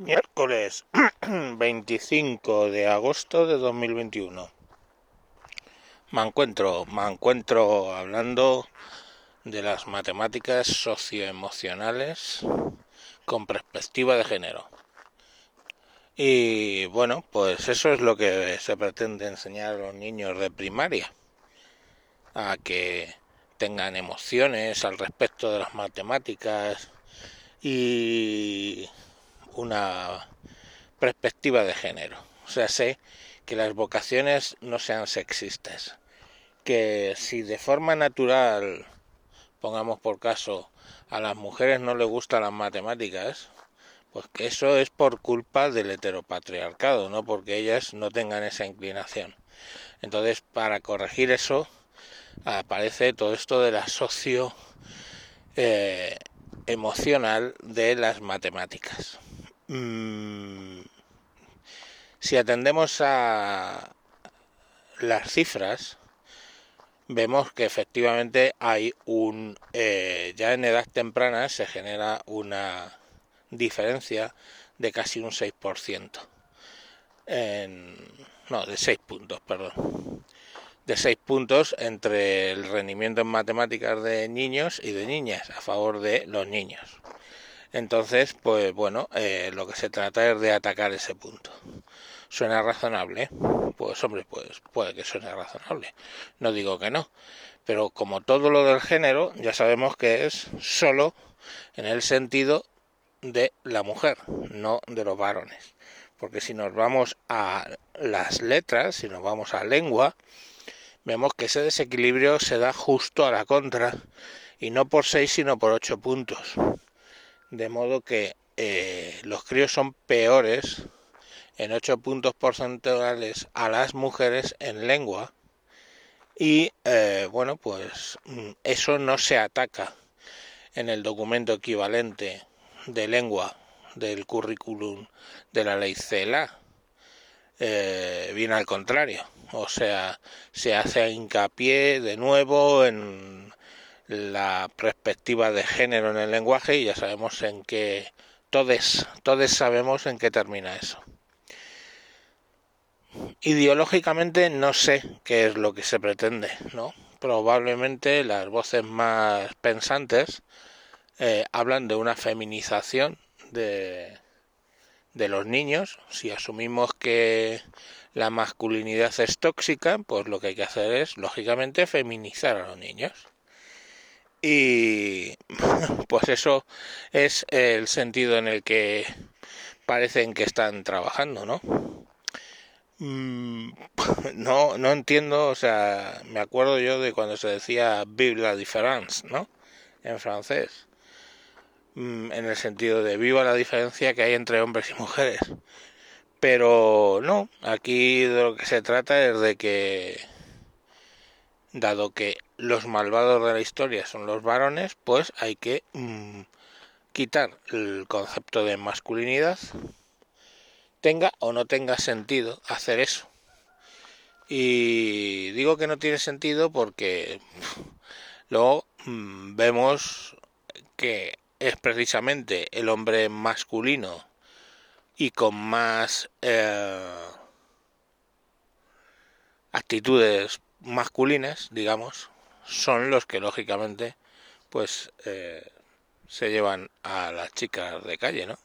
Miércoles 25 de agosto de 2021. Me encuentro, me encuentro hablando de las matemáticas socioemocionales con perspectiva de género. Y bueno, pues eso es lo que se pretende enseñar a los niños de primaria, a que tengan emociones al respecto de las matemáticas y una perspectiva de género. O sea, sé que las vocaciones no sean sexistas, que si de forma natural, pongamos por caso, a las mujeres no les gustan las matemáticas, pues que eso es por culpa del heteropatriarcado, no porque ellas no tengan esa inclinación. Entonces, para corregir eso, aparece todo esto de la socio eh, emocional de las matemáticas. Mm, si atendemos a las cifras, vemos que efectivamente hay un eh, ya en edad temprana se genera una diferencia de casi un 6%. En, no, de 6 puntos, perdón. De 6 puntos entre el rendimiento en matemáticas de niños y de niñas a favor de los niños. Entonces, pues bueno, eh, lo que se trata es de atacar ese punto. ¿Suena razonable? Pues hombre, pues puede que suene razonable. No digo que no. Pero como todo lo del género, ya sabemos que es solo en el sentido de la mujer, no de los varones. Porque si nos vamos a las letras, si nos vamos a lengua, vemos que ese desequilibrio se da justo a la contra y no por 6 sino por 8 puntos. De modo que eh, los críos son peores en 8 puntos porcentuales a las mujeres en lengua y eh, bueno pues mm, eso no se ataca en el documento equivalente de lengua del currículum de la ley CELA. Eh, viene al contrario, o sea, se hace hincapié de nuevo en la perspectiva de género en el lenguaje y ya sabemos en qué, todos, todos sabemos en qué termina eso. Ideológicamente no sé qué es lo que se pretende, ¿no? Probablemente las voces más pensantes eh, hablan de una feminización de, de los niños. Si asumimos que la masculinidad es tóxica, pues lo que hay que hacer es, lógicamente, feminizar a los niños. Y pues eso es el sentido en el que parecen que están trabajando, ¿no? Mm, no, no entiendo, o sea, me acuerdo yo de cuando se decía vive la différence, ¿no? En francés. Mm, en el sentido de viva la diferencia que hay entre hombres y mujeres. Pero no, aquí de lo que se trata es de que, dado que los malvados de la historia son los varones, pues hay que mm, quitar el concepto de masculinidad, tenga o no tenga sentido hacer eso. Y digo que no tiene sentido porque luego mm, vemos que es precisamente el hombre masculino y con más eh, actitudes masculinas, digamos, son los que lógicamente pues eh, se llevan a las chicas de calle, ¿no?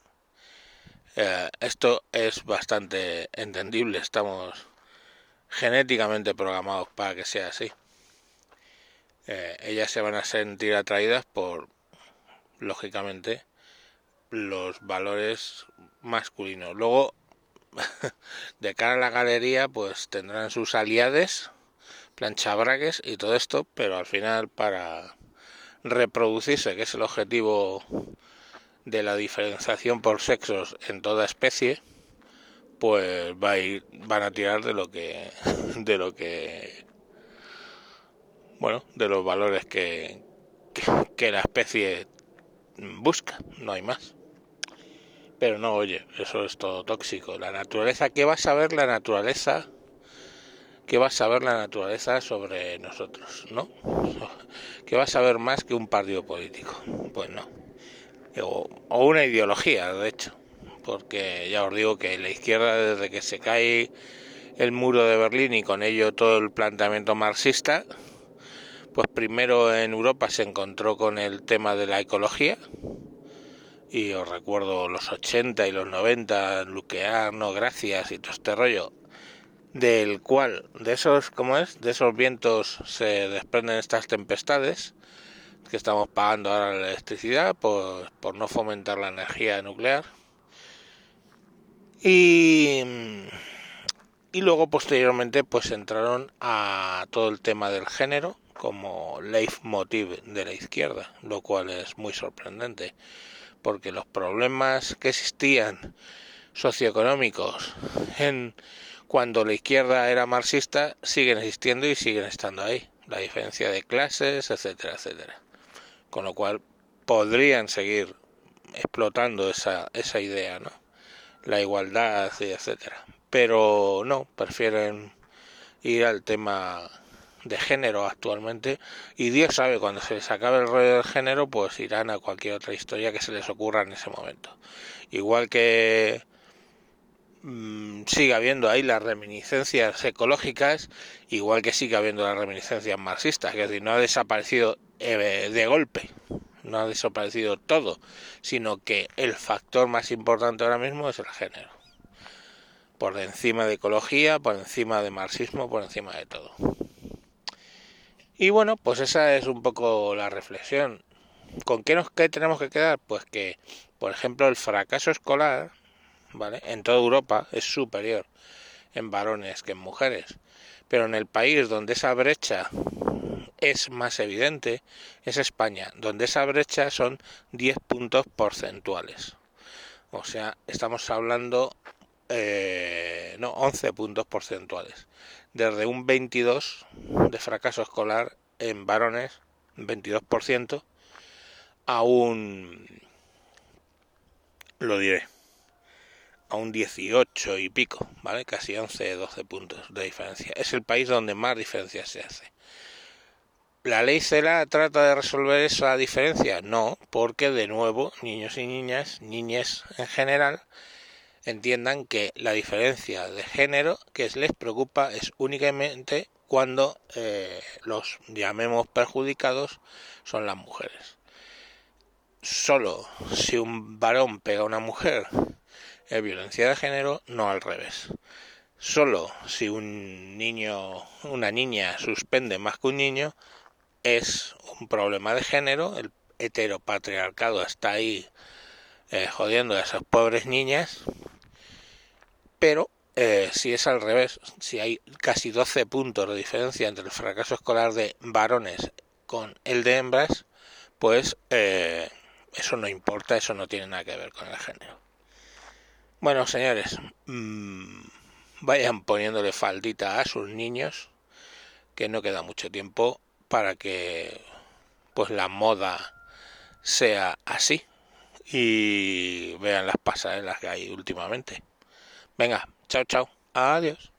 Eh, esto es bastante entendible, estamos genéticamente programados para que sea así. ellas se van a sentir atraídas por lógicamente, los valores masculinos. Luego, de cara a la galería, pues tendrán sus aliades, planchabragues y todo esto, pero al final para reproducirse, que es el objetivo de la diferenciación por sexos en toda especie, pues va a ir, van a tirar de lo que de lo que bueno, de los valores que, que la especie busca, no hay más. Pero no, oye, eso es todo tóxico. La naturaleza, ¿qué va a saber la naturaleza? ¿Qué va a saber la naturaleza sobre nosotros? ¿No? ¿Qué va a saber más que un partido político? Pues no. O, una ideología, de hecho. porque ya os digo que la izquierda desde que se cae el muro de Berlín y con ello todo el planteamiento marxista, pues primero en Europa se encontró con el tema de la ecología, y os recuerdo los 80 y los 90, Luquear, no gracias y todo este rollo, del cual, de esos, ¿cómo es? De esos vientos se desprenden estas tempestades, que estamos pagando ahora la electricidad por, por no fomentar la energía nuclear. Y, y luego posteriormente pues entraron a todo el tema del género como leitmotiv de la izquierda, lo cual es muy sorprendente, porque los problemas que existían socioeconómicos en cuando la izquierda era marxista siguen existiendo y siguen estando ahí, la diferencia de clases, etcétera, etcétera con lo cual podrían seguir explotando esa, esa idea, ¿no? La igualdad etcétera. Pero no, prefieren ir al tema de género actualmente y Dios sabe cuando se les acabe el rollo del género pues irán a cualquier otra historia que se les ocurra en ese momento igual que mmm, siga habiendo ahí las reminiscencias ecológicas igual que siga habiendo las reminiscencias marxistas es decir no ha desaparecido eh, de golpe, no ha desaparecido todo, sino que el factor más importante ahora mismo es el género. Por encima de ecología, por encima de marxismo, por encima de todo. Y bueno, pues esa es un poco la reflexión. ¿Con qué nos qué tenemos que quedar? Pues que, por ejemplo, el fracaso escolar, ¿vale? En toda Europa es superior en varones que en mujeres. Pero en el país donde esa brecha es más evidente es España, donde esa brecha son 10 puntos porcentuales. O sea, estamos hablando, eh, no, 11 puntos porcentuales. Desde un 22 de fracaso escolar en varones, 22%, a un, lo diré, a un 18 y pico, ¿vale? Casi 11, 12 puntos de diferencia. Es el país donde más diferencia se hace. ¿La ley CELA trata de resolver esa diferencia? No, porque de nuevo niños y niñas, niñas en general, entiendan que la diferencia de género que les preocupa es únicamente cuando eh, los llamemos perjudicados son las mujeres. Solo si un varón pega a una mujer es violencia de género, no al revés. Solo si un niño, una niña suspende más que un niño, es un problema de género, el heteropatriarcado está ahí eh, jodiendo a esas pobres niñas, pero eh, si es al revés, si hay casi 12 puntos de diferencia entre el fracaso escolar de varones con el de hembras, pues eh, eso no importa, eso no tiene nada que ver con el género. Bueno, señores, mmm, vayan poniéndole faldita a sus niños, que no queda mucho tiempo para que pues la moda sea así y vean las pasarelas que hay últimamente. Venga, chao, chao. Adiós.